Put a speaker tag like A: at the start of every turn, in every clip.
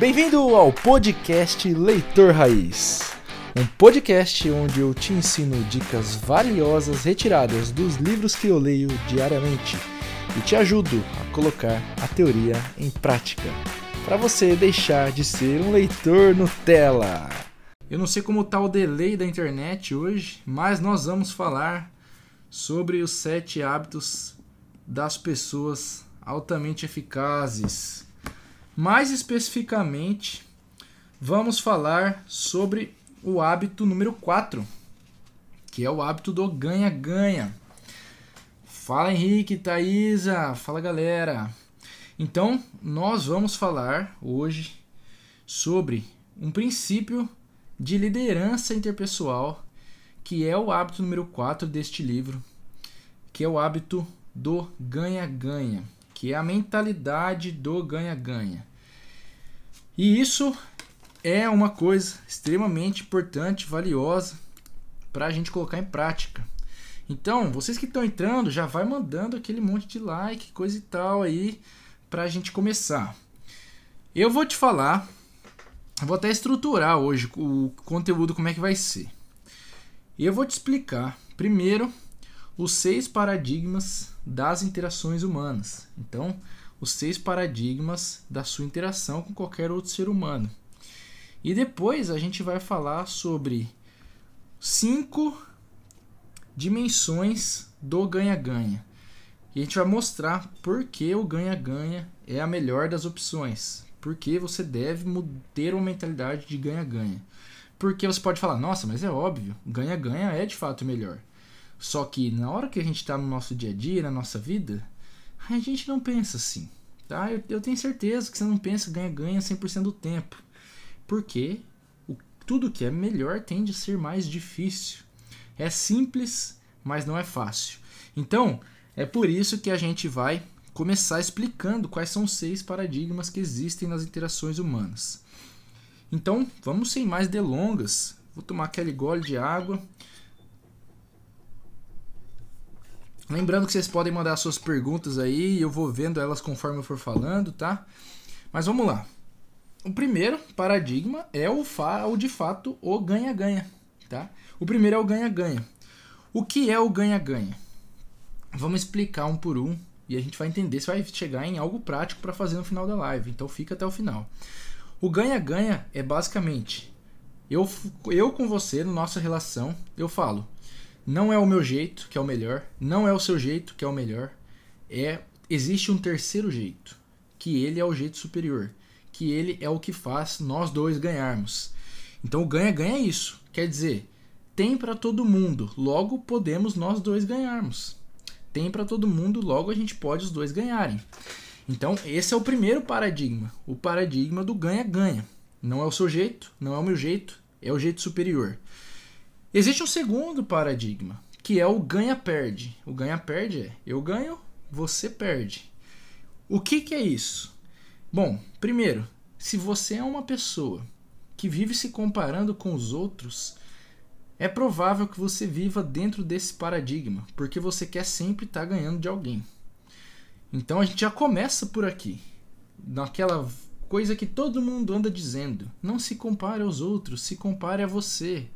A: Bem-vindo ao podcast Leitor Raiz. Um podcast onde eu te ensino dicas valiosas retiradas dos livros que eu leio diariamente e te ajudo a colocar a teoria em prática, para você deixar de ser um leitor Nutella. Eu não sei como está o delay da internet hoje, mas nós vamos falar sobre os sete hábitos das pessoas altamente eficazes. Mais especificamente, vamos falar sobre o hábito número 4, que é o hábito do ganha-ganha. Fala Henrique, Thaisa, fala galera. Então, nós vamos falar hoje sobre um princípio de liderança interpessoal, que é o hábito número 4 deste livro, que é o hábito do ganha-ganha, que é a mentalidade do ganha-ganha. E isso é uma coisa extremamente importante, valiosa para a gente colocar em prática. Então, vocês que estão entrando, já vai mandando aquele monte de like, coisa e tal aí, para a gente começar. Eu vou te falar vou até estruturar hoje o conteúdo como é que vai ser. Eu vou te explicar primeiro os seis paradigmas das interações humanas. Então, os seis paradigmas da sua interação com qualquer outro ser humano. E depois a gente vai falar sobre cinco dimensões do ganha-ganha. E a gente vai mostrar por que o ganha-ganha é a melhor das opções porque você deve ter uma mentalidade de ganha-ganha. Porque você pode falar, nossa, mas é óbvio, ganha-ganha é de fato melhor. Só que na hora que a gente está no nosso dia a dia, na nossa vida, a gente não pensa assim. Tá? Eu, eu tenho certeza que você não pensa ganha-ganha 100% do tempo. Porque o, tudo que é melhor tende a ser mais difícil. É simples, mas não é fácil. Então, é por isso que a gente vai começar explicando quais são os seis paradigmas que existem nas interações humanas. Então, vamos sem mais delongas. Vou tomar aquele gole de água. Lembrando que vocês podem mandar suas perguntas aí eu vou vendo elas conforme eu for falando, tá? Mas vamos lá. O primeiro paradigma é o, fa o de fato o ganha-ganha, tá? O primeiro é o ganha-ganha. O que é o ganha-ganha? Vamos explicar um por um e a gente vai entender se vai chegar em algo prático para fazer no final da live. Então fica até o final. O ganha-ganha é basicamente eu, eu com você, na nossa relação, eu falo, não é o meu jeito que é o melhor, não é o seu jeito que é o melhor, é existe um terceiro jeito, que ele é o jeito superior, que ele é o que faz nós dois ganharmos. Então o ganha-ganha é isso, quer dizer, tem para todo mundo, logo podemos nós dois ganharmos tem para todo mundo, logo a gente pode os dois ganharem. Então, esse é o primeiro paradigma, o paradigma do ganha-ganha. Não é o seu jeito, não é o meu jeito, é o jeito superior. Existe um segundo paradigma, que é o ganha-perde. O ganha-perde é eu ganho, você perde. O que, que é isso? Bom, primeiro, se você é uma pessoa que vive se comparando com os outros, é provável que você viva dentro desse paradigma, porque você quer sempre estar tá ganhando de alguém. Então a gente já começa por aqui, naquela coisa que todo mundo anda dizendo: não se compare aos outros, se compare a você.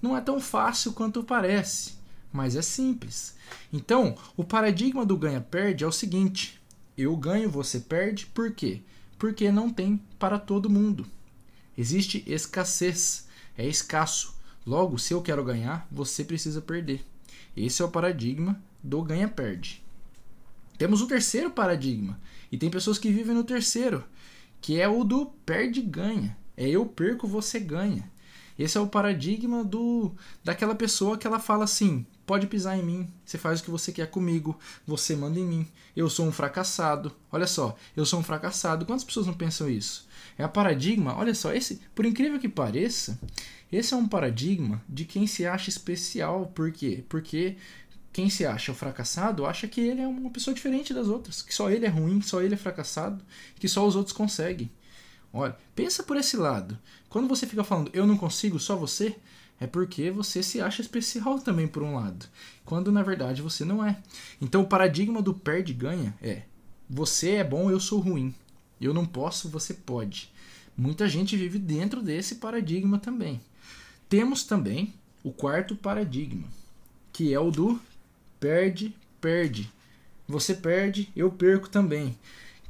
A: Não é tão fácil quanto parece, mas é simples. Então, o paradigma do ganha-perde é o seguinte: eu ganho, você perde, por quê? Porque não tem para todo mundo. Existe escassez, é escasso. Logo, se eu quero ganhar, você precisa perder. Esse é o paradigma do ganha-perde. Temos o terceiro paradigma, e tem pessoas que vivem no terceiro, que é o do perde-ganha. É eu perco, você ganha. Esse é o paradigma do daquela pessoa que ela fala assim: pode pisar em mim, você faz o que você quer comigo, você manda em mim. Eu sou um fracassado. Olha só, eu sou um fracassado. Quantas pessoas não pensam isso? É a paradigma, olha só, esse, por incrível que pareça, esse é um paradigma de quem se acha especial. Por quê? Porque quem se acha fracassado acha que ele é uma pessoa diferente das outras, que só ele é ruim, só ele é fracassado, que só os outros conseguem. Olha, pensa por esse lado. Quando você fica falando eu não consigo, só você, é porque você se acha especial também por um lado, quando na verdade você não é. Então o paradigma do perde ganha é: você é bom, eu sou ruim. Eu não posso, você pode. Muita gente vive dentro desse paradigma também. Temos também o quarto paradigma, que é o do perde, perde. Você perde, eu perco também.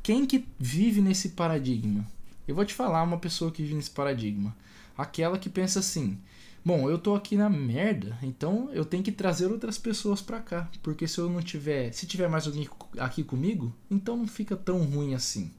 A: Quem que vive nesse paradigma? Eu vou te falar uma pessoa que vive nesse paradigma. Aquela que pensa assim: bom, eu tô aqui na merda, então eu tenho que trazer outras pessoas para cá, porque se eu não tiver, se tiver mais alguém aqui comigo, então não fica tão ruim assim.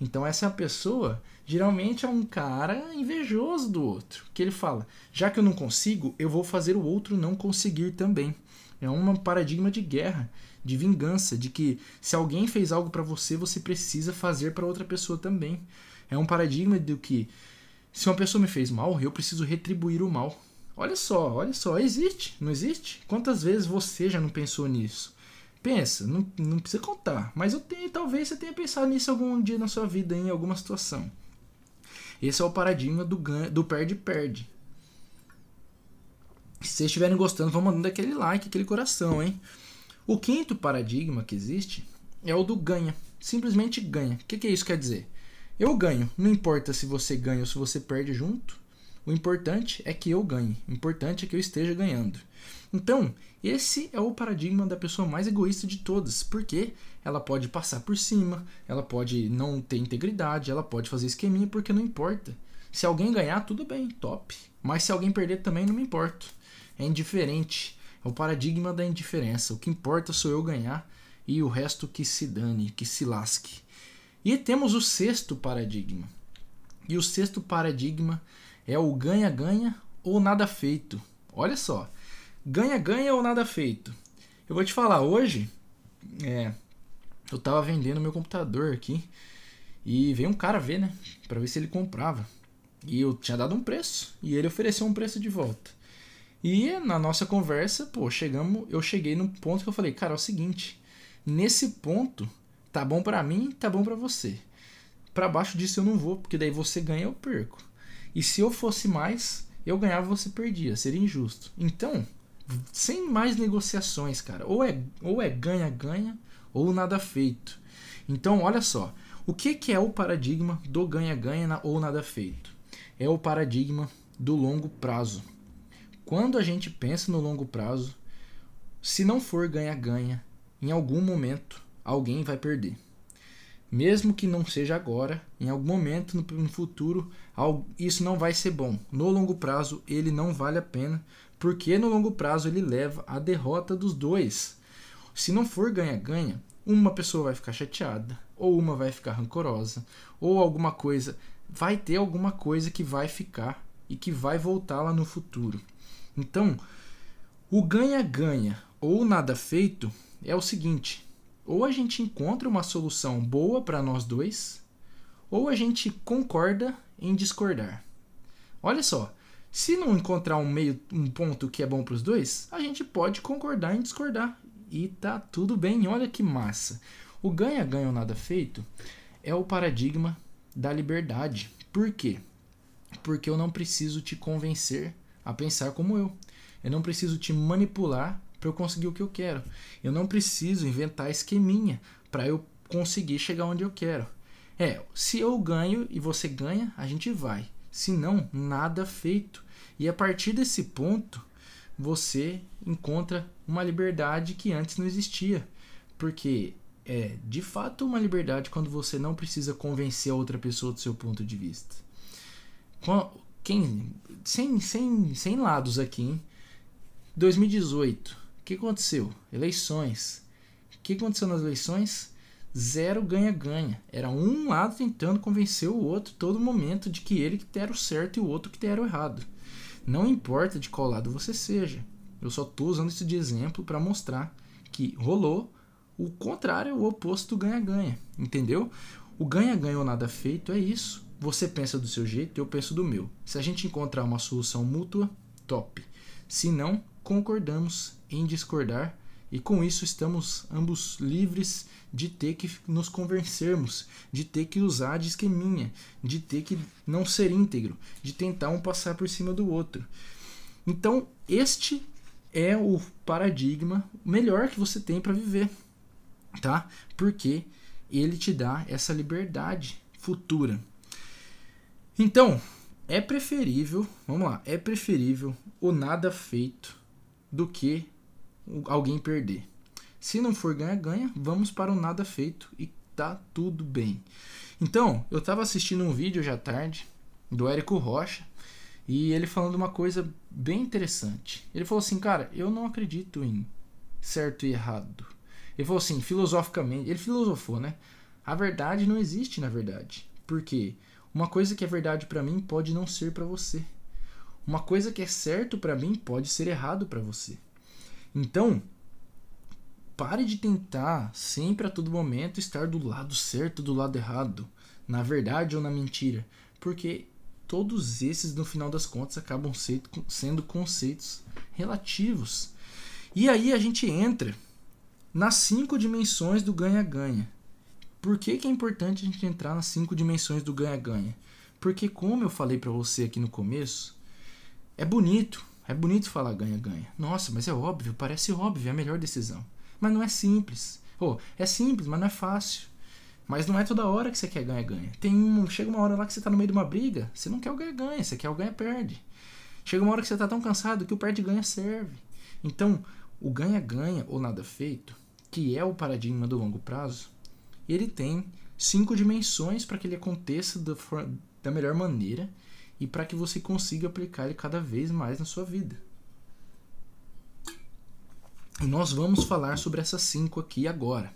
A: Então essa pessoa geralmente é um cara invejoso do outro, que ele fala: já que eu não consigo, eu vou fazer o outro não conseguir também. É um paradigma de guerra, de vingança, de que se alguém fez algo para você, você precisa fazer para outra pessoa também. É um paradigma do que se uma pessoa me fez mal, eu preciso retribuir o mal. Olha só, olha só, existe, não existe? Quantas vezes você já não pensou nisso? Pensa, não, não precisa contar, mas eu tenho, talvez você tenha pensado nisso algum dia na sua vida, em alguma situação. Esse é o paradigma do do perde-perde. Se vocês estiverem gostando, vão mandando aquele like, aquele coração, hein? O quinto paradigma que existe é o do ganha. Simplesmente ganha. O que, que isso quer dizer? Eu ganho. Não importa se você ganha ou se você perde junto. O importante é que eu ganhe. O importante é que eu esteja ganhando. Então, esse é o paradigma da pessoa mais egoísta de todas, porque ela pode passar por cima, ela pode não ter integridade, ela pode fazer esqueminha, porque não importa. Se alguém ganhar, tudo bem, top. Mas se alguém perder também, não me importo. É indiferente. É o paradigma da indiferença. O que importa sou eu ganhar e o resto que se dane, que se lasque. E temos o sexto paradigma. E o sexto paradigma é o ganha-ganha ou nada feito. Olha só, ganha-ganha ou nada feito. Eu vou te falar, hoje é, eu tava vendendo meu computador aqui e veio um cara ver, né, para ver se ele comprava. E eu tinha dado um preço e ele ofereceu um preço de volta. E na nossa conversa, pô, chegamos, eu cheguei num ponto que eu falei, cara, é o seguinte, nesse ponto Tá bom para mim, tá bom para você. Para baixo disso eu não vou, porque daí você ganha, eu perco. E se eu fosse mais, eu ganhava, você perdia. Seria injusto. Então, sem mais negociações, cara. Ou é ou é ganha ganha ou nada feito. Então, olha só. O que, que é o paradigma do ganha ganha ou nada feito? É o paradigma do longo prazo. Quando a gente pensa no longo prazo, se não for ganha ganha, em algum momento alguém vai perder. Mesmo que não seja agora, em algum momento no futuro, isso não vai ser bom. No longo prazo, ele não vale a pena, porque no longo prazo ele leva à derrota dos dois. Se não for ganha-ganha, uma pessoa vai ficar chateada, ou uma vai ficar rancorosa, ou alguma coisa. Vai ter alguma coisa que vai ficar e que vai voltar lá no futuro. Então, o ganha-ganha ou nada feito é o seguinte: ou a gente encontra uma solução boa para nós dois, ou a gente concorda em discordar. Olha só, se não encontrar um meio, um ponto que é bom para os dois, a gente pode concordar em discordar e tá tudo bem. Olha que massa. O ganha-ganha ou nada feito é o paradigma da liberdade. Por quê? Porque eu não preciso te convencer a pensar como eu. Eu não preciso te manipular para eu conseguir o que eu quero. Eu não preciso inventar esqueminha para eu conseguir chegar onde eu quero. É, se eu ganho e você ganha, a gente vai. Se não, nada feito. E a partir desse ponto, você encontra uma liberdade que antes não existia. Porque é de fato uma liberdade quando você não precisa convencer a outra pessoa do seu ponto de vista. Quem, sem, sem, sem lados aqui, hein? 2018, o que aconteceu? Eleições. O que aconteceu nas eleições? Zero ganha-ganha. Era um lado tentando convencer o outro todo momento de que ele que era o certo e o outro que era o errado. Não importa de qual lado você seja. Eu só estou usando isso de exemplo para mostrar que rolou o contrário, o oposto do ganha-ganha. Entendeu? O ganha-ganha ou nada feito é isso. Você pensa do seu jeito, eu penso do meu. Se a gente encontrar uma solução mútua, top. Se não, concordamos em discordar e com isso estamos ambos livres de ter que nos convencermos, de ter que usar de esqueminha, de ter que não ser íntegro, de tentar um passar por cima do outro. Então, este é o paradigma melhor que você tem para viver, tá? Porque ele te dá essa liberdade futura. Então, é preferível, vamos lá, é preferível o nada feito do que alguém perder. Se não for ganha-ganha, vamos para o nada feito e tá tudo bem. Então, eu estava assistindo um vídeo já tarde do Érico Rocha e ele falando uma coisa bem interessante. Ele falou assim, cara, eu não acredito em certo e errado. Ele falou assim, filosoficamente, ele filosofou, né? A verdade não existe na verdade. Por quê? Uma coisa que é verdade para mim pode não ser para você. Uma coisa que é certo para mim pode ser errado para você. Então, pare de tentar sempre a todo momento estar do lado certo, do lado errado, na verdade ou na mentira, porque todos esses no final das contas acabam sendo conceitos relativos. E aí a gente entra nas cinco dimensões do ganha-ganha. Por que, que é importante a gente entrar nas cinco dimensões do ganha-ganha? Porque, como eu falei para você aqui no começo, é bonito, é bonito falar ganha-ganha. Nossa, mas é óbvio, parece óbvio, é a melhor decisão. Mas não é simples. Oh, é simples, mas não é fácil. Mas não é toda hora que você quer ganha-ganha. Um, chega uma hora lá que você tá no meio de uma briga, você não quer o ganha-ganha, você quer o ganha-perde. Chega uma hora que você tá tão cansado que o perde-ganha serve. Então, o ganha-ganha ou nada feito, que é o paradigma do longo prazo, ele tem cinco dimensões para que ele aconteça da, da melhor maneira e para que você consiga aplicar ele cada vez mais na sua vida. E nós vamos falar sobre essas cinco aqui agora.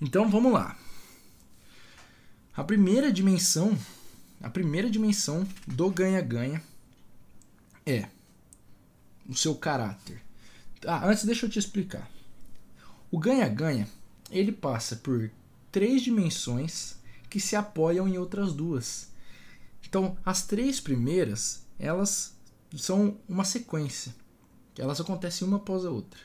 A: Então vamos lá. A primeira dimensão, a primeira dimensão do ganha-ganha é o seu caráter. Ah, antes deixa eu te explicar. O ganha-ganha, ele passa por três dimensões que se apoiam em outras duas. Então, as três primeiras, elas são uma sequência. Elas acontecem uma após a outra.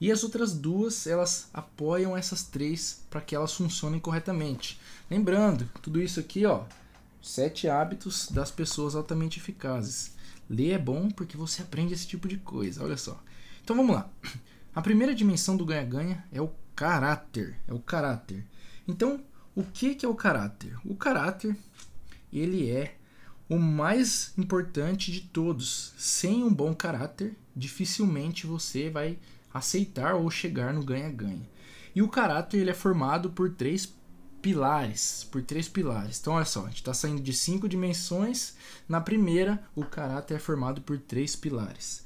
A: E as outras duas, elas apoiam essas três para que elas funcionem corretamente. Lembrando, tudo isso aqui, ó, sete hábitos das pessoas altamente eficazes. Ler é bom porque você aprende esse tipo de coisa, olha só. Então vamos lá. A primeira dimensão do ganha-ganha é o caráter, é o caráter. Então, o que, que é o caráter? O caráter, ele é o mais importante de todos. Sem um bom caráter, dificilmente você vai aceitar ou chegar no ganha-ganha. E o caráter ele é formado por três pilares, por três pilares. Então olha só, a gente está saindo de cinco dimensões. Na primeira, o caráter é formado por três pilares.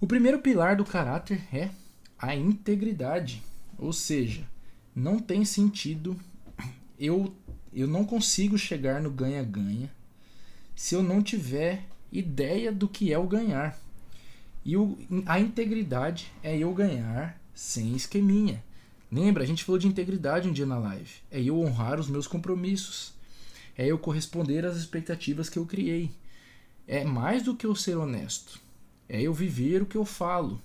A: O primeiro pilar do caráter é a integridade, ou seja, não tem sentido eu eu não consigo chegar no ganha-ganha se eu não tiver ideia do que é o ganhar. E o, a integridade é eu ganhar sem esqueminha. Lembra, a gente falou de integridade um dia na live. É eu honrar os meus compromissos. É eu corresponder às expectativas que eu criei. É mais do que eu ser honesto. É eu viver o que eu falo.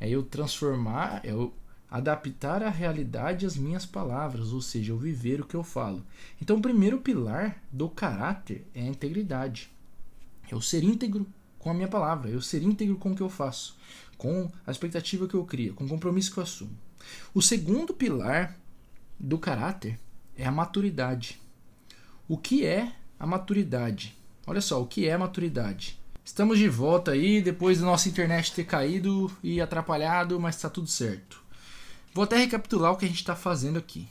A: É eu transformar, é eu adaptar a realidade às minhas palavras, ou seja, eu viver o que eu falo. Então, o primeiro pilar do caráter é a integridade. Eu ser íntegro com a minha palavra, eu ser íntegro com o que eu faço, com a expectativa que eu crio, com o compromisso que eu assumo. O segundo pilar do caráter é a maturidade. O que é a maturidade? Olha só, o que é maturidade? Estamos de volta aí depois da nossa internet ter caído e atrapalhado, mas está tudo certo. Vou até recapitular o que a gente está fazendo aqui.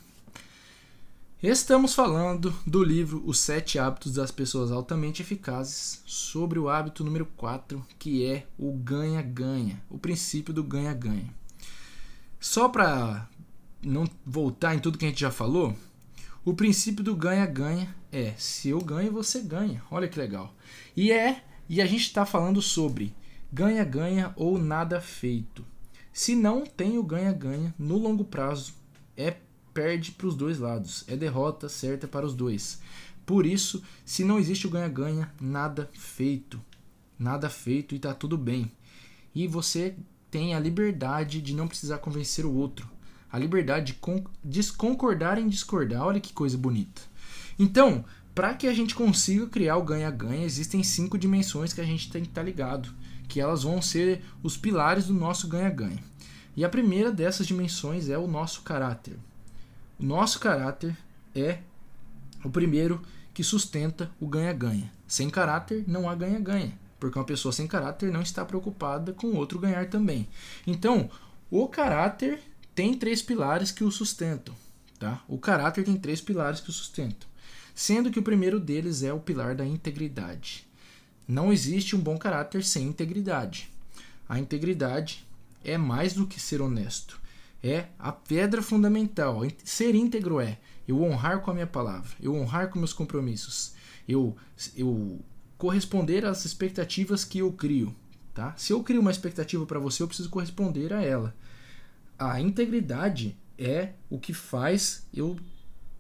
A: Estamos falando do livro Os Sete Hábitos das Pessoas Altamente Eficazes, sobre o hábito número 4, que é o ganha-ganha, o princípio do ganha-ganha. Só para não voltar em tudo que a gente já falou, o princípio do ganha-ganha é se eu ganho, você ganha. Olha que legal. E é, e a gente está falando sobre ganha-ganha ou nada feito. Se não tem o ganha-ganha, no longo prazo é perde para os dois lados, é derrota certa para os dois. Por isso, se não existe o ganha-ganha, nada feito. Nada feito e está tudo bem. E você tem a liberdade de não precisar convencer o outro. A liberdade de desconcordar em discordar. Olha que coisa bonita. Então, para que a gente consiga criar o ganha-ganha, existem cinco dimensões que a gente tem que estar tá ligado que elas vão ser os pilares do nosso ganha-ganha. E a primeira dessas dimensões é o nosso caráter. O nosso caráter é o primeiro que sustenta o ganha-ganha. Sem caráter não há ganha-ganha, porque uma pessoa sem caráter não está preocupada com o outro ganhar também. Então, o caráter tem três pilares que o sustentam. Tá? O caráter tem três pilares que o sustentam, sendo que o primeiro deles é o pilar da integridade. Não existe um bom caráter sem integridade. A integridade é mais do que ser honesto. É a pedra fundamental. Ser íntegro é eu honrar com a minha palavra, eu honrar com meus compromissos, eu, eu corresponder às expectativas que eu crio. Tá? Se eu crio uma expectativa para você, eu preciso corresponder a ela. A integridade é o que faz eu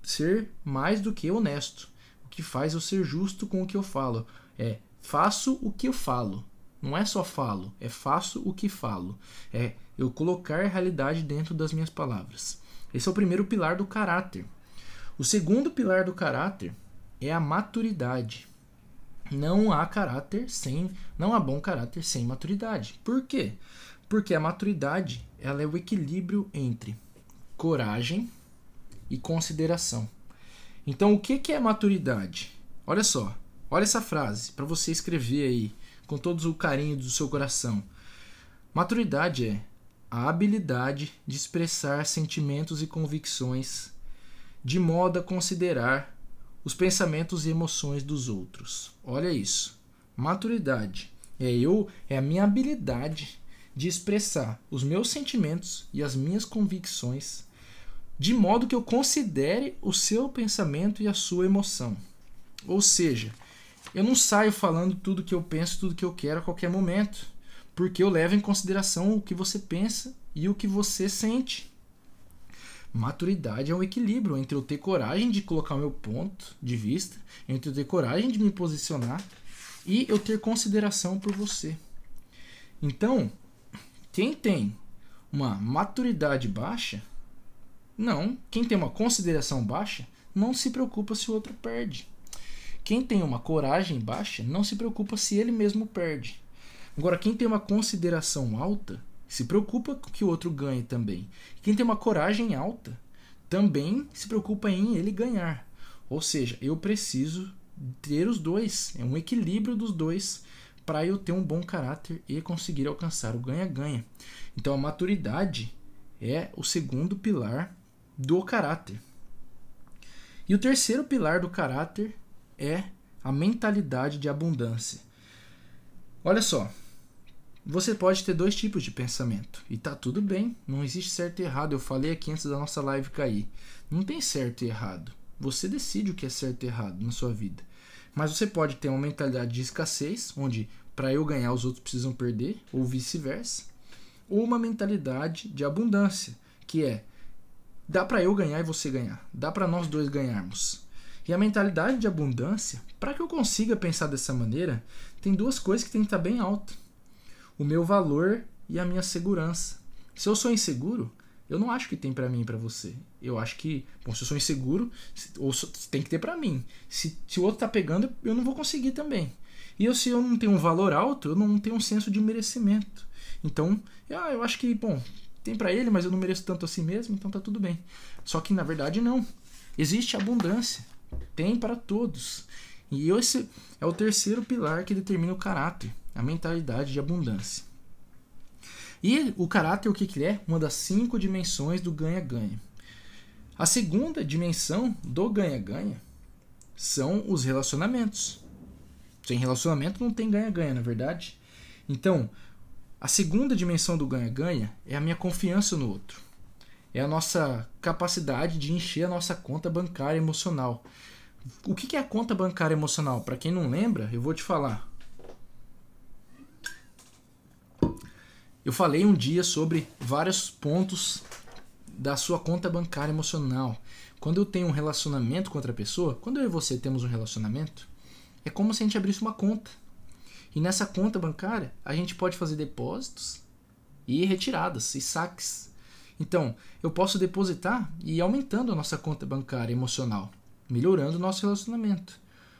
A: ser mais do que honesto, o que faz eu ser justo com o que eu falo. É faço o que eu falo. Não é só falo, é faço o que falo. É eu colocar realidade dentro das minhas palavras. Esse é o primeiro pilar do caráter. O segundo pilar do caráter é a maturidade. Não há caráter sem, não há bom caráter sem maturidade. Por quê? Porque a maturidade, ela é o equilíbrio entre coragem e consideração. Então, o que que é maturidade? Olha só, olha essa frase para você escrever aí com todo o carinho do seu coração. Maturidade é a habilidade de expressar sentimentos e convicções de modo a considerar os pensamentos e emoções dos outros. Olha isso. Maturidade é eu é a minha habilidade de expressar os meus sentimentos e as minhas convicções de modo que eu considere o seu pensamento e a sua emoção. Ou seja, eu não saio falando tudo que eu penso, tudo que eu quero a qualquer momento, porque eu levo em consideração o que você pensa e o que você sente. Maturidade é um equilíbrio entre eu ter coragem de colocar o meu ponto de vista, entre eu ter coragem de me posicionar e eu ter consideração por você. Então, quem tem uma maturidade baixa, não, quem tem uma consideração baixa, não se preocupa se o outro perde. Quem tem uma coragem baixa, não se preocupa se ele mesmo perde. Agora, quem tem uma consideração alta, se preocupa que o outro ganhe também. Quem tem uma coragem alta também se preocupa em ele ganhar. Ou seja, eu preciso ter os dois, é um equilíbrio dos dois para eu ter um bom caráter e conseguir alcançar o ganha-ganha. Então a maturidade é o segundo pilar do caráter. E o terceiro pilar do caráter é a mentalidade de abundância. Olha só, você pode ter dois tipos de pensamento e tá tudo bem, não existe certo e errado. Eu falei aqui antes da nossa live cair. Não tem certo e errado. Você decide o que é certo e errado na sua vida. Mas você pode ter uma mentalidade de escassez, onde para eu ganhar os outros precisam perder, ou vice-versa, ou uma mentalidade de abundância, que é dá para eu ganhar e você ganhar, dá para nós dois ganharmos. E a mentalidade de abundância, para que eu consiga pensar dessa maneira, tem duas coisas que tem que estar tá bem alto o meu valor e a minha segurança. Se eu sou inseguro, eu não acho que tem para mim e para você. Eu acho que, bom, se eu sou inseguro, ou tem que ter para mim. Se, se o outro tá pegando, eu não vou conseguir também. E eu, se eu não tenho um valor alto, eu não tenho um senso de merecimento. Então, ah, eu acho que, bom, tem para ele, mas eu não mereço tanto assim mesmo, então tá tudo bem. Só que na verdade não. Existe abundância. Tem para todos. E esse é o terceiro pilar que determina o caráter a mentalidade de abundância. E o caráter, o que, que é? Uma das cinco dimensões do ganha-ganha. A segunda dimensão do ganha-ganha são os relacionamentos. Sem relacionamento não tem ganha-ganha, na é verdade? Então, a segunda dimensão do ganha-ganha é a minha confiança no outro. É a nossa capacidade de encher a nossa conta bancária emocional. O que é a conta bancária emocional? Para quem não lembra, eu vou te falar. Eu falei um dia sobre vários pontos da sua conta bancária emocional. Quando eu tenho um relacionamento com outra pessoa, quando eu e você temos um relacionamento, é como se a gente abrisse uma conta. E nessa conta bancária, a gente pode fazer depósitos e retiradas e saques. Então, eu posso depositar e ir aumentando a nossa conta bancária emocional, melhorando o nosso relacionamento.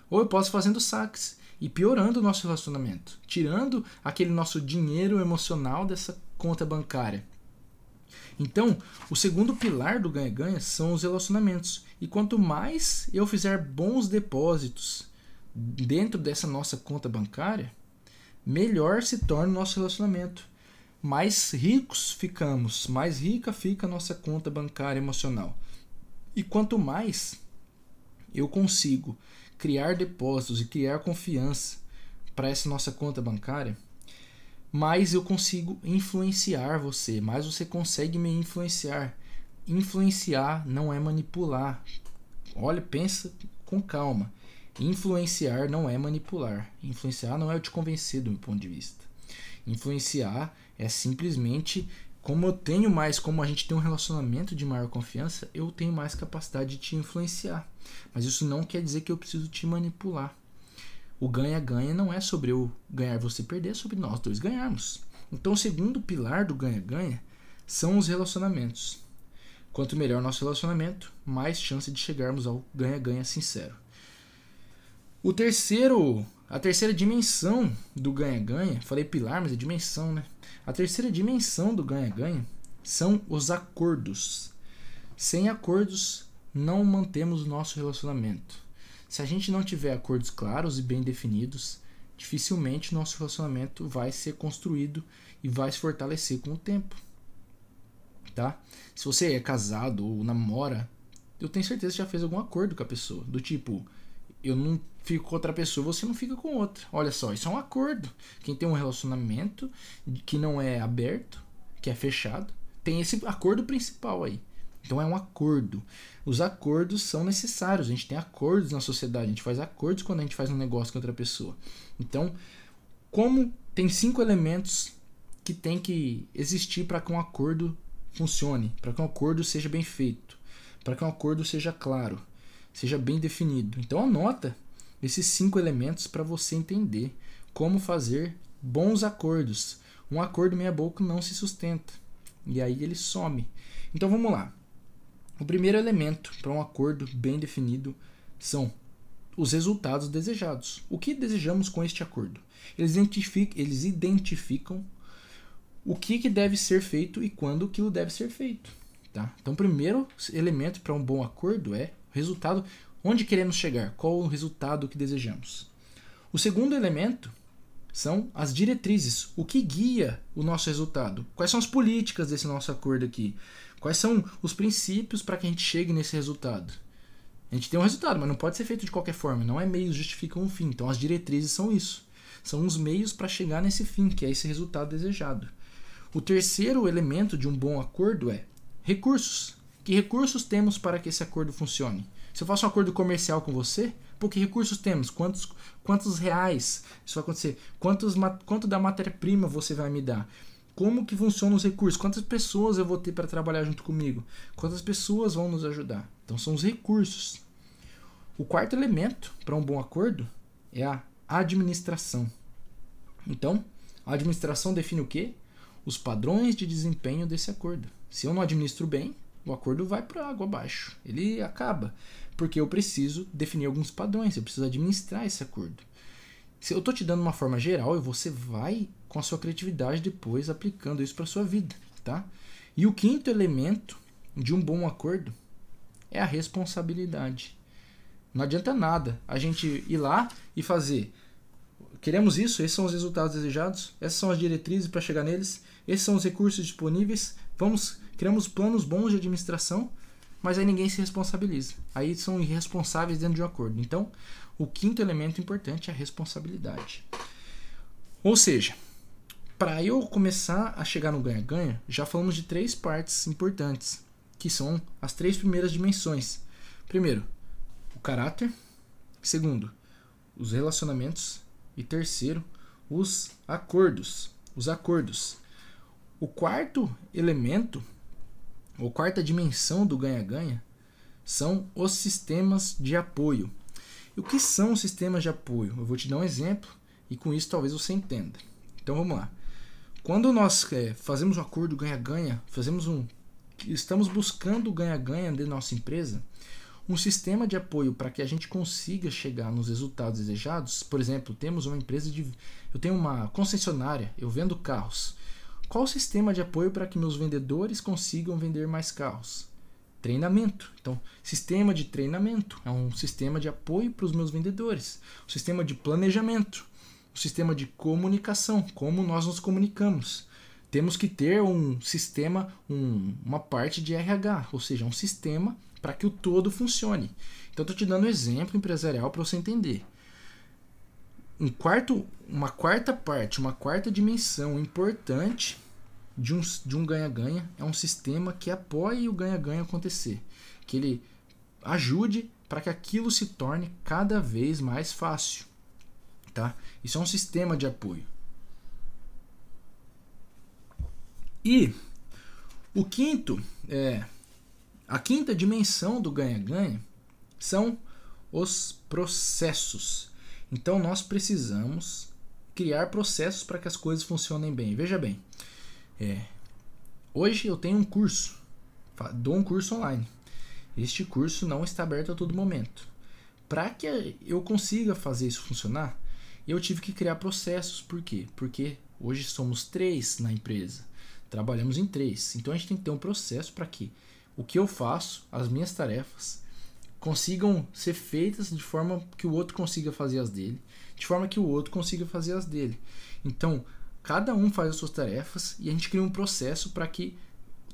A: Ou eu posso fazendo saques e piorando o nosso relacionamento, tirando aquele nosso dinheiro emocional dessa conta bancária. Então, o segundo pilar do ganha-ganha são os relacionamentos. E quanto mais eu fizer bons depósitos dentro dessa nossa conta bancária, melhor se torna o nosso relacionamento. Mais ricos ficamos, mais rica fica a nossa conta bancária emocional. E quanto mais eu consigo criar depósitos e criar confiança para essa nossa conta bancária, mais eu consigo influenciar você, mais você consegue me influenciar. Influenciar não é manipular. Olha, pensa com calma. Influenciar não é manipular. Influenciar não é eu te convencer do meu ponto de vista. Influenciar é simplesmente como eu tenho mais, como a gente tem um relacionamento de maior confiança, eu tenho mais capacidade de te influenciar. Mas isso não quer dizer que eu preciso te manipular. O ganha-ganha não é sobre eu ganhar você perder, é sobre nós dois ganharmos. Então, o segundo pilar do ganha-ganha são os relacionamentos. Quanto melhor nosso relacionamento, mais chance de chegarmos ao ganha-ganha sincero. O terceiro, a terceira dimensão do ganha-ganha, falei pilar, mas é dimensão, né? A terceira dimensão do ganha-ganha são os acordos. Sem acordos, não mantemos o nosso relacionamento. Se a gente não tiver acordos claros e bem definidos, dificilmente nosso relacionamento vai ser construído e vai se fortalecer com o tempo. Tá? Se você é casado ou namora, eu tenho certeza que já fez algum acordo com a pessoa, do tipo, eu não fico com outra pessoa, você não fica com outra. Olha só, isso é um acordo. Quem tem um relacionamento que não é aberto, que é fechado, tem esse acordo principal aí. Então é um acordo. Os acordos são necessários. A gente tem acordos na sociedade. A gente faz acordos quando a gente faz um negócio com outra pessoa. Então, como tem cinco elementos que tem que existir para que um acordo funcione, para que um acordo seja bem feito, para que um acordo seja claro, seja bem definido. Então anota esses cinco elementos para você entender como fazer bons acordos. Um acordo meia boca não se sustenta e aí ele some. Então vamos lá. O primeiro elemento para um acordo bem definido são os resultados desejados. O que desejamos com este acordo? Eles identificam, eles identificam o que, que deve ser feito e quando aquilo deve ser feito. Tá? Então, o primeiro elemento para um bom acordo é resultado, onde queremos chegar, qual o resultado que desejamos. O segundo elemento são as diretrizes, o que guia o nosso resultado. Quais são as políticas desse nosso acordo aqui? Quais são os princípios para que a gente chegue nesse resultado? A gente tem um resultado, mas não pode ser feito de qualquer forma. Não é meios justificam um fim. Então as diretrizes são isso. São os meios para chegar nesse fim, que é esse resultado desejado. O terceiro elemento de um bom acordo é recursos. Que recursos temos para que esse acordo funcione? Se eu faço um acordo comercial com você, por que recursos temos? Quantos, quantos reais isso vai acontecer? Quantos, quanto da matéria-prima você vai me dar? como que funcionam os recursos, quantas pessoas eu vou ter para trabalhar junto comigo, quantas pessoas vão nos ajudar. Então são os recursos. O quarto elemento para um bom acordo é a administração. Então, a administração define o quê? Os padrões de desempenho desse acordo. Se eu não administro bem, o acordo vai para água abaixo. Ele acaba, porque eu preciso definir alguns padrões, eu preciso administrar esse acordo. Se eu estou te dando uma forma geral e você vai com a sua criatividade depois aplicando isso para sua vida, tá? E o quinto elemento de um bom acordo é a responsabilidade. Não adianta nada a gente ir lá e fazer. Queremos isso, esses são os resultados desejados, essas são as diretrizes para chegar neles, esses são os recursos disponíveis. Vamos, criamos planos bons de administração, mas aí ninguém se responsabiliza. Aí são irresponsáveis dentro de um acordo. Então, o quinto elemento importante é a responsabilidade. Ou seja, para eu começar a chegar no ganha-ganha, já falamos de três partes importantes, que são as três primeiras dimensões. Primeiro, o caráter. Segundo, os relacionamentos. E terceiro, os acordos. Os acordos. O quarto elemento, ou quarta dimensão do ganha-ganha, são os sistemas de apoio. E o que são os sistemas de apoio? Eu vou te dar um exemplo e com isso talvez você entenda. Então vamos lá. Quando nós é, fazemos um acordo ganha-ganha, fazemos um estamos buscando ganha-ganha de nossa empresa, um sistema de apoio para que a gente consiga chegar nos resultados desejados. Por exemplo, temos uma empresa de eu tenho uma concessionária, eu vendo carros. Qual o sistema de apoio para que meus vendedores consigam vender mais carros? Treinamento. Então, sistema de treinamento é um sistema de apoio para os meus vendedores. Sistema de planejamento, sistema de comunicação, como nós nos comunicamos. Temos que ter um sistema, um, uma parte de RH, ou seja, um sistema para que o todo funcione. Então, estou te dando um exemplo empresarial para você entender. Um quarto, uma quarta parte, uma quarta dimensão importante de um de um ganha-ganha é um sistema que apoie o ganha-ganha acontecer, que ele ajude para que aquilo se torne cada vez mais fácil, tá? Isso é um sistema de apoio. E o quinto é a quinta dimensão do ganha-ganha são os processos. Então nós precisamos criar processos para que as coisas funcionem bem. Veja bem, é, hoje eu tenho um curso, dou um curso online. Este curso não está aberto a todo momento. Para que eu consiga fazer isso funcionar, eu tive que criar processos. Por quê? Porque hoje somos três na empresa, trabalhamos em três. Então a gente tem que ter um processo para que o que eu faço, as minhas tarefas, consigam ser feitas de forma que o outro consiga fazer as dele, de forma que o outro consiga fazer as dele. Então, cada um faz as suas tarefas e a gente cria um processo para que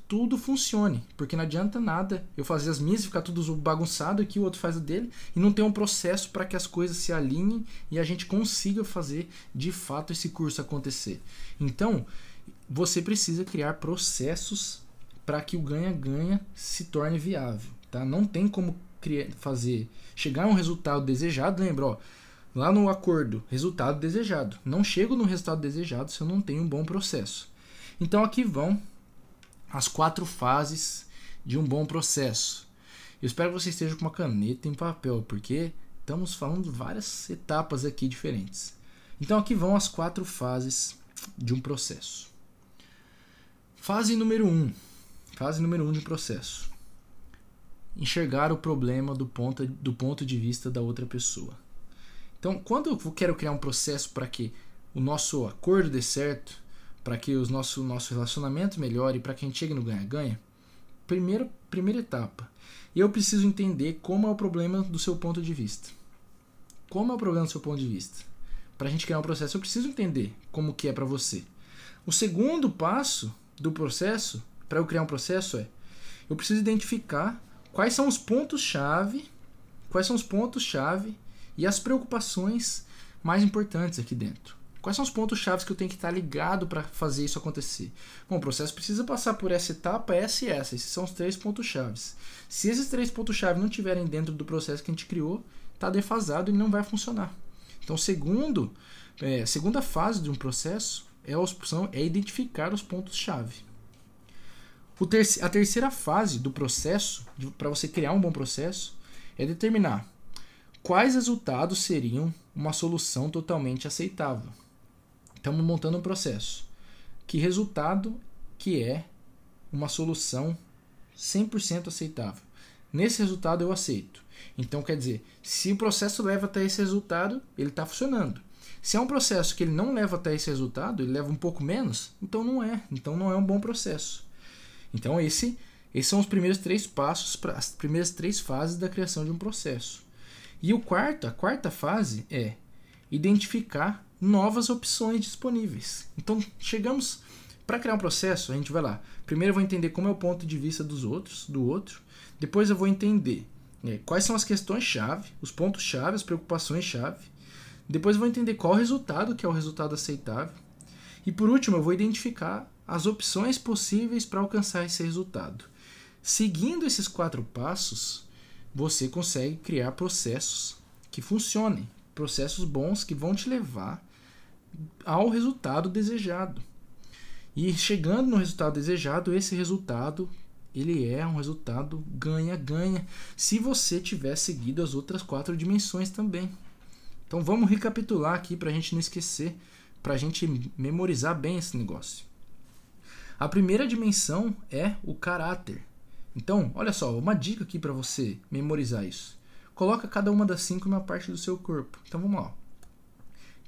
A: tudo funcione, porque não adianta nada eu fazer as minhas e ficar tudo bagunçado aqui, o outro faz a dele e não ter um processo para que as coisas se alinhem e a gente consiga fazer de fato esse curso acontecer. Então, você precisa criar processos para que o ganha-ganha se torne viável, tá? Não tem como fazer chegar a um resultado desejado, lembra, ó, lá no acordo, resultado desejado. Não chego no resultado desejado se eu não tenho um bom processo. Então aqui vão as quatro fases de um bom processo. Eu espero que você esteja com uma caneta em papel, porque estamos falando de várias etapas aqui diferentes. Então aqui vão as quatro fases de um processo. Fase número 1. Um, fase número 1 um de um processo enxergar o problema do ponto, do ponto de vista da outra pessoa. Então, quando eu quero criar um processo para que o nosso acordo dê certo, para que o nosso, nosso relacionamento melhore, para que a gente chegue no ganha-ganha, primeira, primeira etapa, eu preciso entender como é o problema do seu ponto de vista. Como é o problema do seu ponto de vista? Para a gente criar um processo, eu preciso entender como que é para você. O segundo passo do processo, para eu criar um processo, é eu preciso identificar quais são os pontos-chave, quais são os pontos-chave e as preocupações mais importantes aqui dentro. Quais são os pontos-chave que eu tenho que estar ligado para fazer isso acontecer? Bom, o processo precisa passar por essa etapa, essa e essa. Esses são os três pontos-chave. Se esses três pontos-chave não estiverem dentro do processo que a gente criou, está defasado e não vai funcionar. Então, segundo, é, segunda fase de um processo é a opção é identificar os pontos-chave a terceira fase do processo, para você criar um bom processo, é determinar quais resultados seriam uma solução totalmente aceitável. Estamos montando um processo. Que resultado que é uma solução 100% aceitável? Nesse resultado eu aceito. Então quer dizer, se o processo leva até esse resultado, ele está funcionando. Se é um processo que ele não leva até esse resultado, ele leva um pouco menos, então não é. Então não é um bom processo. Então esse, esses são os primeiros três passos, as primeiras três fases da criação de um processo. E o quarto, a quarta fase é identificar novas opções disponíveis. Então chegamos para criar um processo, a gente vai lá. Primeiro eu vou entender como é o ponto de vista dos outros, do outro. Depois eu vou entender né, quais são as questões-chave, os pontos-chave, as preocupações-chave. Depois eu vou entender qual o resultado que é o resultado aceitável. E por último, eu vou identificar as opções possíveis para alcançar esse resultado. Seguindo esses quatro passos, você consegue criar processos que funcionem, processos bons que vão te levar ao resultado desejado. E chegando no resultado desejado, esse resultado ele é um resultado ganha-ganha, se você tiver seguido as outras quatro dimensões também. Então vamos recapitular aqui para a gente não esquecer, para a gente memorizar bem esse negócio. A primeira dimensão é o caráter. Então, olha só, uma dica aqui para você memorizar isso. Coloca cada uma das cinco numa parte do seu corpo. Então vamos lá.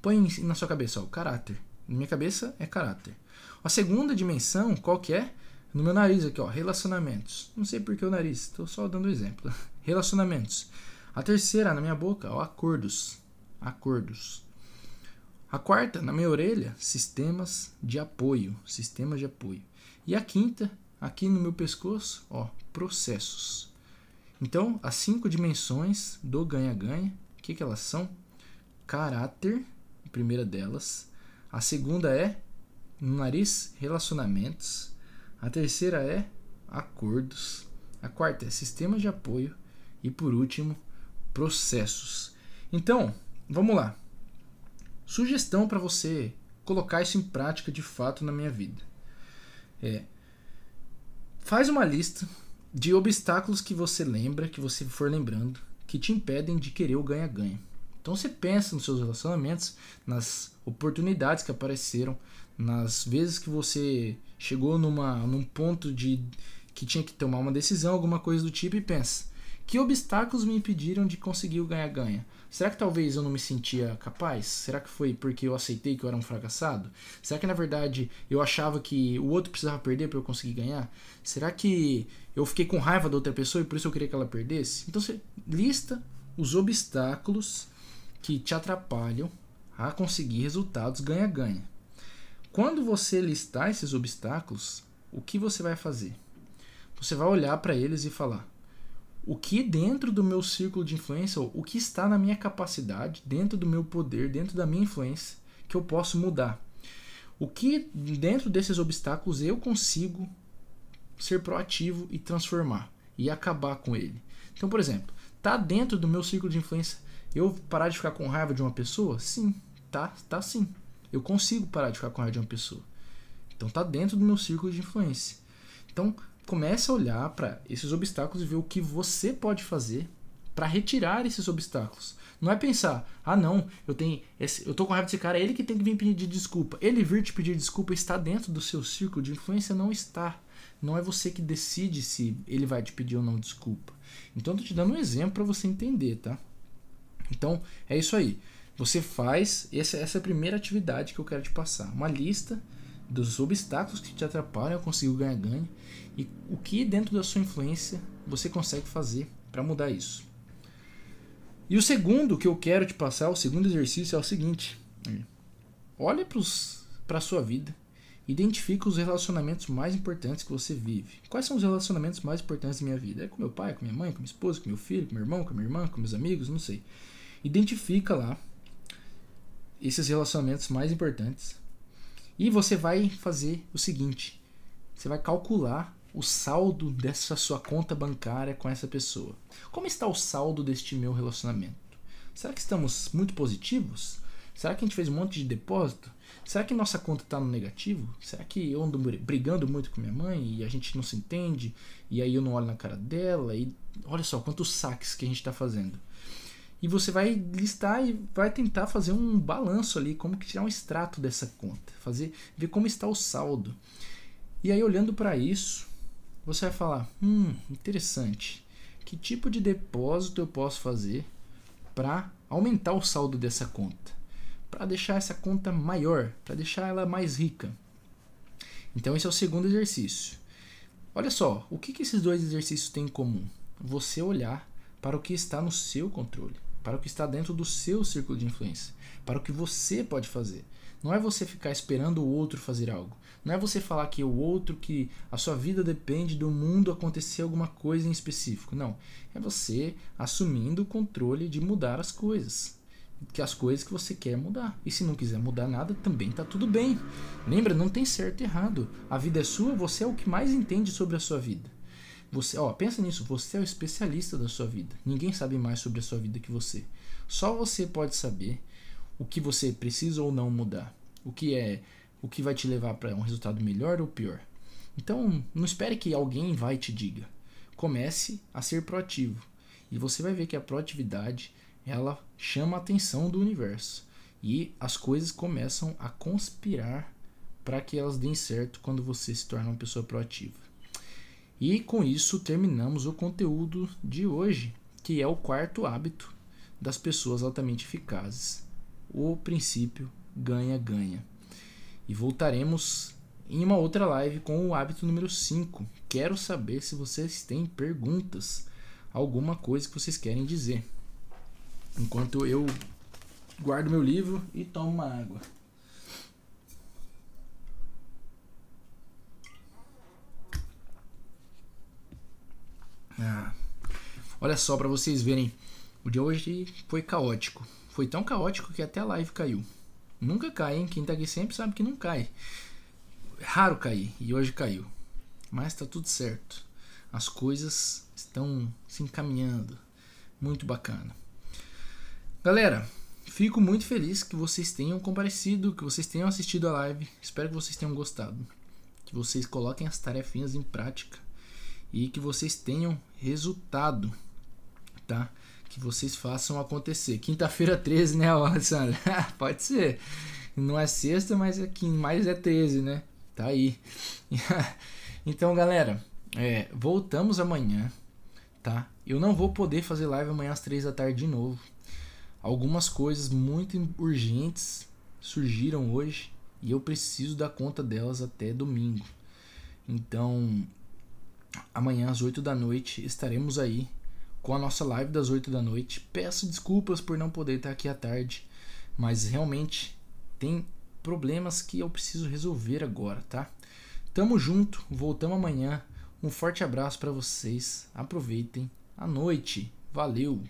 A: Põe na sua cabeça ó, o caráter. Na minha cabeça é caráter. A segunda dimensão, qual que é? No meu nariz aqui, ó, relacionamentos. Não sei por que o nariz, estou só dando exemplo. Relacionamentos. A terceira, na minha boca, ó, acordos. Acordos. A quarta, na minha orelha, sistemas de apoio. Sistemas de apoio. E a quinta, aqui no meu pescoço, ó, processos. Então, as cinco dimensões do ganha-ganha, o que, que elas são? Caráter, a primeira delas. A segunda é, no nariz, relacionamentos. A terceira é acordos. A quarta é sistemas de apoio. E por último, processos. Então, vamos lá. Sugestão para você colocar isso em prática de fato na minha vida. É, faz uma lista de obstáculos que você lembra, que você for lembrando, que te impedem de querer o ganha-ganha. Então você pensa nos seus relacionamentos, nas oportunidades que apareceram, nas vezes que você chegou numa, num ponto de que tinha que tomar uma decisão, alguma coisa do tipo, e pensa: que obstáculos me impediram de conseguir o ganha-ganha? Será que talvez eu não me sentia capaz? Será que foi porque eu aceitei que eu era um fracassado? Será que na verdade eu achava que o outro precisava perder para eu conseguir ganhar? Será que eu fiquei com raiva da outra pessoa e por isso eu queria que ela perdesse? Então você lista os obstáculos que te atrapalham a conseguir resultados ganha-ganha. Quando você listar esses obstáculos, o que você vai fazer? Você vai olhar para eles e falar: o que dentro do meu círculo de influência, o que está na minha capacidade, dentro do meu poder, dentro da minha influência, que eu posso mudar. O que dentro desses obstáculos eu consigo ser proativo e transformar e acabar com ele. Então, por exemplo, tá dentro do meu círculo de influência eu parar de ficar com raiva de uma pessoa? Sim, tá, tá sim. Eu consigo parar de ficar com raiva de uma pessoa. Então tá dentro do meu círculo de influência. Então, comece a olhar para esses obstáculos e ver o que você pode fazer para retirar esses obstáculos. Não é pensar, ah não, eu tenho, esse, eu tô com raiva desse cara, é ele que tem que vir pedir desculpa. Ele vir te pedir desculpa está dentro do seu círculo de influência, não está. Não é você que decide se ele vai te pedir ou não desculpa. Então eu tô te dando um exemplo para você entender, tá? Então é isso aí. Você faz essa, essa é a primeira atividade que eu quero te passar, uma lista dos obstáculos que te atrapalham a conseguir o ganha-ganha e o que dentro da sua influência você consegue fazer para mudar isso. E o segundo que eu quero te passar, o segundo exercício é o seguinte: olhe para a sua vida, identifique os relacionamentos mais importantes que você vive. Quais são os relacionamentos mais importantes da minha vida? É com meu pai, com minha mãe, com minha esposa, com meu filho, com meu irmão, com minha irmã, com meus amigos, não sei. Identifica lá esses relacionamentos mais importantes e você vai fazer o seguinte: você vai calcular o saldo dessa sua conta bancária com essa pessoa. Como está o saldo deste meu relacionamento? Será que estamos muito positivos? Será que a gente fez um monte de depósito? Será que nossa conta está no negativo? Será que eu ando brigando muito com minha mãe e a gente não se entende? E aí eu não olho na cara dela? E olha só quantos saques que a gente está fazendo e você vai listar e vai tentar fazer um balanço ali, como que tirar um extrato dessa conta, fazer ver como está o saldo. E aí olhando para isso, você vai falar: "Hum, interessante. Que tipo de depósito eu posso fazer para aumentar o saldo dessa conta? Para deixar essa conta maior, para deixar ela mais rica?" Então esse é o segundo exercício. Olha só, o que, que esses dois exercícios têm em comum? Você olhar para o que está no seu controle para o que está dentro do seu círculo de influência, para o que você pode fazer. Não é você ficar esperando o outro fazer algo. Não é você falar que o outro, que a sua vida depende do mundo acontecer alguma coisa em específico. Não. É você assumindo o controle de mudar as coisas. Que as coisas que você quer mudar. E se não quiser mudar nada, também está tudo bem. Lembra, não tem certo e errado. A vida é sua, você é o que mais entende sobre a sua vida. Você, ó, pensa nisso, você é o especialista da sua vida. Ninguém sabe mais sobre a sua vida que você. Só você pode saber o que você precisa ou não mudar. O que é, o que vai te levar para um resultado melhor ou pior. Então, não espere que alguém vai te diga. Comece a ser proativo. E você vai ver que a proatividade, ela chama a atenção do universo. E as coisas começam a conspirar para que elas deem certo quando você se torna uma pessoa proativa. E com isso terminamos o conteúdo de hoje, que é o quarto hábito das pessoas altamente eficazes. O princípio ganha-ganha. E voltaremos em uma outra live com o hábito número 5. Quero saber se vocês têm perguntas, alguma coisa que vocês querem dizer. Enquanto eu guardo meu livro e tomo uma água. Ah, olha só para vocês verem, o de hoje foi caótico. Foi tão caótico que até a live caiu. Nunca cai, hein? Quem tá aqui sempre sabe que não cai. Raro cair e hoje caiu. Mas tá tudo certo. As coisas estão se encaminhando. Muito bacana. Galera, fico muito feliz que vocês tenham comparecido, que vocês tenham assistido a live. Espero que vocês tenham gostado. Que vocês coloquem as tarefinhas em prática e que vocês tenham resultado, tá? Que vocês façam acontecer. Quinta-feira 13, né, Alessandra? Pode ser. Não é sexta, mas é mais é 13, né? Tá aí. então, galera, é, voltamos amanhã, tá? Eu não vou poder fazer live amanhã às 3 da tarde de novo. Algumas coisas muito urgentes surgiram hoje e eu preciso dar conta delas até domingo. Então, amanhã às 8 da noite estaremos aí com a nossa live das 8 da noite. Peço desculpas por não poder estar aqui à tarde, mas realmente tem problemas que eu preciso resolver agora, tá? Tamo junto, voltamos amanhã. Um forte abraço para vocês. Aproveitem a noite. Valeu.